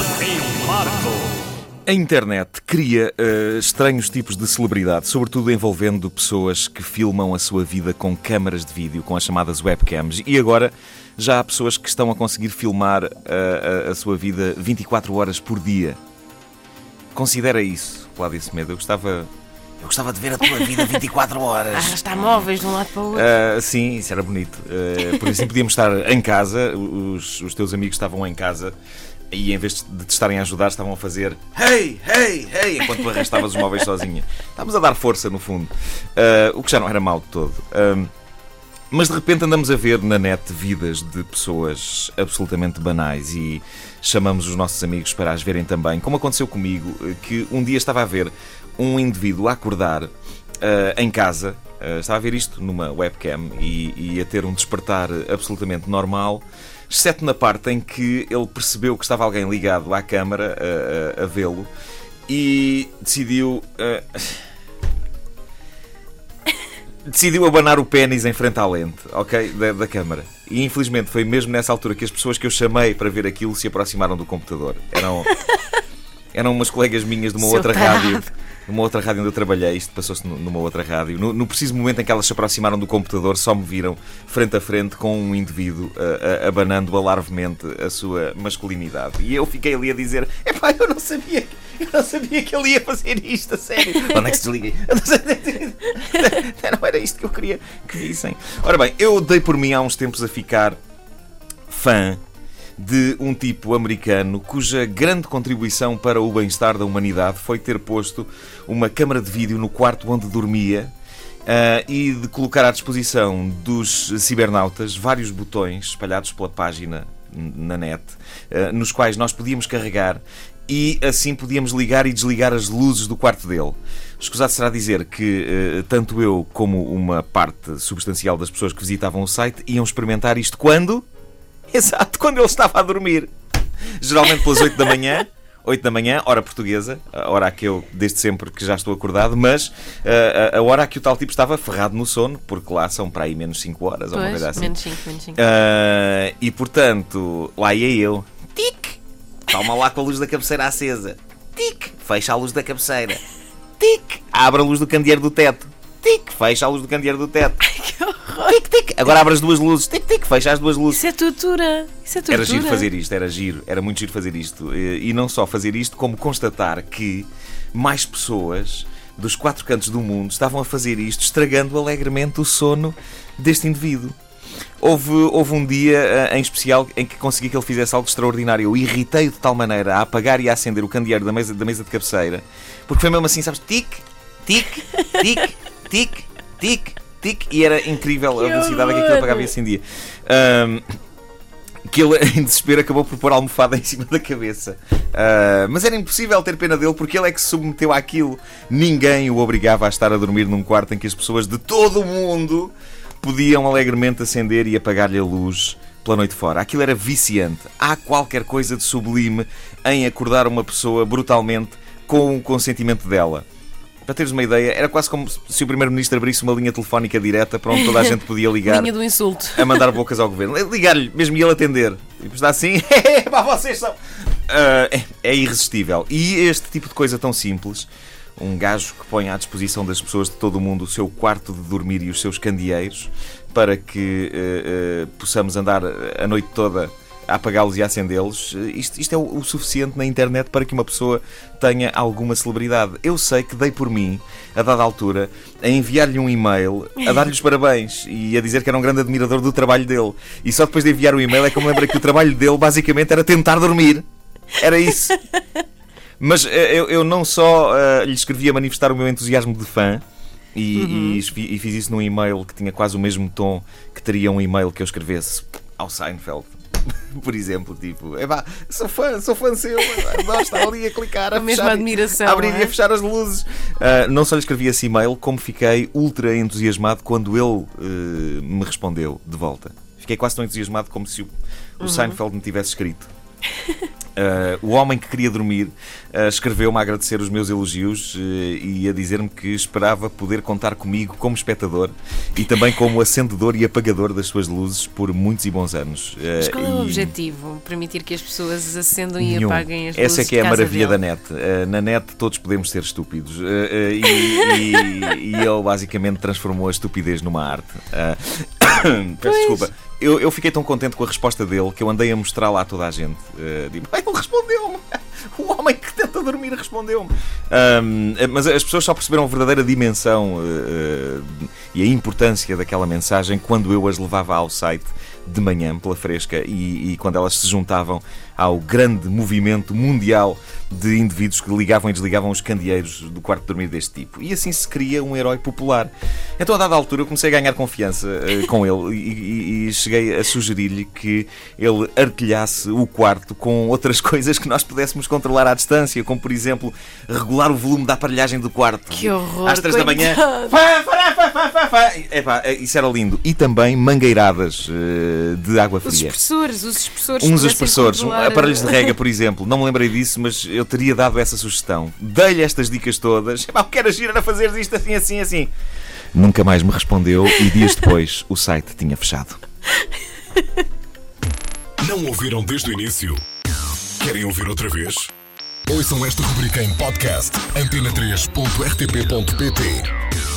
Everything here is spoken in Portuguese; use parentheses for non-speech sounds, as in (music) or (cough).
Em Marco. A internet cria uh, estranhos tipos de celebridade, sobretudo envolvendo pessoas que filmam a sua vida com câmaras de vídeo, com as chamadas webcams. E agora já há pessoas que estão a conseguir filmar uh, a, a, sua vida 24 horas por dia. Considera isso, Cláudia Semedo. Eu gostava. Eu gostava de ver a tua vida 24 horas. (laughs) Arrastar móveis de um lado para o outro. Uh, sim, isso era bonito. Por assim podíamos estar em casa, os, os teus amigos estavam em casa e em vez de te estarem a ajudar, estavam a fazer hey, hey, hey, enquanto tu arrastavas os móveis sozinha. Estávamos a dar força, no fundo. Uh, o que já não era mal de todo. Uh, mas de repente andamos a ver na net vidas de pessoas absolutamente banais e chamamos os nossos amigos para as verem também. Como aconteceu comigo, que um dia estava a ver um indivíduo a acordar uh, em casa, estava a ver isto numa webcam e, e a ter um despertar absolutamente normal exceto na parte em que ele percebeu que estava alguém ligado à câmara a, a, a vê-lo e decidiu. Uh, decidiu abanar o pênis em frente à lente, ok? Da, da câmara. E infelizmente foi mesmo nessa altura que as pessoas que eu chamei para ver aquilo se aproximaram do computador. Eram, (laughs) eram umas colegas minhas de uma Seu outra tarado. rádio numa outra rádio onde eu trabalhei, isto passou-se numa outra rádio, no, no, preciso momento em que elas se aproximaram do computador, só me viram frente a frente com um indivíduo uh, uh, abanando alarvemente a sua masculinidade. E eu fiquei ali a dizer: Epá, eu não sabia, eu não sabia que ele ia fazer isto, a sério. (laughs) Onde é que se desliga? (laughs) Não era isto que eu queria que vissem. Ora bem, eu dei por mim há uns tempos a ficar fã de um tipo americano cuja grande contribuição para o bem-estar da humanidade foi ter posto uma câmara de vídeo no quarto onde dormia Uh, e de colocar à disposição dos cibernautas vários botões espalhados pela página na net, uh, nos quais nós podíamos carregar e assim podíamos ligar e desligar as luzes do quarto dele. Escusado será dizer que uh, tanto eu como uma parte substancial das pessoas que visitavam o site iam experimentar isto quando? (laughs) Exato, quando ele estava a dormir. Geralmente pelas 8 da manhã. 8 da manhã, hora portuguesa, a hora a que eu, desde sempre que já estou acordado, mas uh, a, a, hora a que o tal tipo estava ferrado no sono, porque lá são para aí menos 5 horas, pois, ou uma coisa assim. Menos 5, menos 5. Uh, e portanto, lá ia eu. Tic! Calma lá com a luz da cabeceira acesa. Tic! Fecha a luz da cabeceira. Tic! Abre a luz do candeeiro do teto. Tic! Fecha a luz do candeeiro do teto. Tic, tic. Agora abre as duas luzes. Tic, tic. Fecha as duas luzes. Isso é tortura. Isso é tortura. Era giro fazer isto, era giro, era muito giro fazer isto. E não só fazer isto, como constatar que mais pessoas dos quatro cantos do mundo estavam a fazer isto, estragando alegremente o sono deste indivíduo. Houve, houve um dia eh, em especial em que consegui que ele fizesse algo extraordinário. Eu irritei-o de tal maneira a apagar e a acender o candeeiro da mesa, da mesa de cabeceira, porque foi mesmo assim, sabes? Tic, tic, tic, tic, tic, tic, e era incrível a Que velocidade a que aquilo apagava e acendia. Ahm, que ele, (laughs) em desespero, acabou por pôr a almofada (laughs) em cima da cabeça. Ah, mas era impossível ter pena dele porque ele é que se submeteu àquilo. Ninguém o obrigava a estar a dormir num quarto em que as pessoas de todo o mundo podiam alegremente acender e apagar-lhe a luz pela noite fora. Aquilo era viciante. Há qualquer coisa de sublime em acordar uma pessoa brutalmente com o consentimento dela. Para teres uma ideia, era quase como se o Primeiro-Ministro abrisse uma linha telefónica direta para onde toda a gente podia (laughs) ligar Linha do insulto. a mandar bocas ao governo. Ligar-lhe, mesmo ele atender. E depois está assim, (laughs) pá, vocês são. Ah, é, é irresistível. E este tipo de coisa tão simples, um gajo que põe à disposição das pessoas de todo o mundo o seu quarto de dormir e os seus candeeiros para que eh, eh, possamos andar a noite toda apagá-los e acendê-los, isto, isto é o, o suficiente na internet para que uma pessoa tenha alguma celebridade. Eu sei que dei por mim, a dada altura, a enviar-lhe um e-mail, a dar-lhe os parabéns e a dizer que era um grande admirador do trabalho dele. E só depois de enviar o e-mail é que eu me lembrei que o trabalho dele basicamente era tentar dormir. Era isso. Mas eh, eu, eu não só eh, lhe escrevi a manifestar o meu entusiasmo de fã. E, e esfi- e fiz isso num e-mail que tinha quase o mesmo tom que teria um e-mail que eu escrevesse ao Seinfeld. (laughs) Por exemplo, tipo, epá, sou fã, sou fã seu, adoro estar ali a clicar, a, (laughs) A mesma admiração, a abrir não e é? a fechar as luzes. Ah, não só lhe escrevi esse e-mail, como fiquei ultra entusiasmado quando ele eh, me respondeu de volta. Fiquei quase tão entusiasmado como se o, o Uhum. Seinfeld me tivesse escrito. (laughs) Uh, o homem que queria dormir uh, escreveu-me a agradecer os meus elogios uh, e a dizer-me que esperava poder contar comigo como espectador e também como acendedor e apagador das suas luzes por muitos e bons anos. Mas qual é o e... objetivo? Permitir que as pessoas acendam e Nenhum. apaguem as luzes Essa é que é a maravilha da net. na net todos podemos ser estúpidos. e, e- e ele basicamente transformou a estupidez numa arte. (coughs) peço desculpa. Eu, eu fiquei tão contente com a resposta dele que eu andei a mostrar lá a toda a gente. Uh, digo, "Bem, ele respondeu-me! O (laughs) homem que tenta dormir respondeu-me. Ahm, mas as pessoas só perceberam a verdadeira dimensão uh, uh, e a importância daquela mensagem quando eu as levava ao site de manhã pela fresca e, e quando elas se juntavam ao grande movimento mundial de indivíduos que ligavam e desligavam os candeeiros do quarto de dormir deste tipo. E assim se cria um herói popular. Então, a dada altura, eu comecei a ganhar confiança eh, com ele e, e- e cheguei a sugerir-lhe que ele artilhasse o quarto com outras (laughs) coisas que nós pudéssemos controlar à distância, como, por exemplo, regular o volume da aparelhagem do quarto. Que horror, Às três da manhã. Fá, fá, fá, fá, fá, fá. Epá, eh, isso era lindo. E também mangueiradas eh, de água Os fria. expressores, os expressores. Uns expressores, controlar- aparelhos de rega, (laughs) por exemplo. Não me lembrei disso, mas eu teria dado essa sugestão. Dei-lhe estas dicas todas. Epá, o que era giro era fazer isto assim, assim, assim. Nunca mais me respondeu e dias depois o site tinha fechado. Não ouviram desde o início? Querem ouvir outra vez? Ouçam esta rubrica em podcast antena3.rtp.pt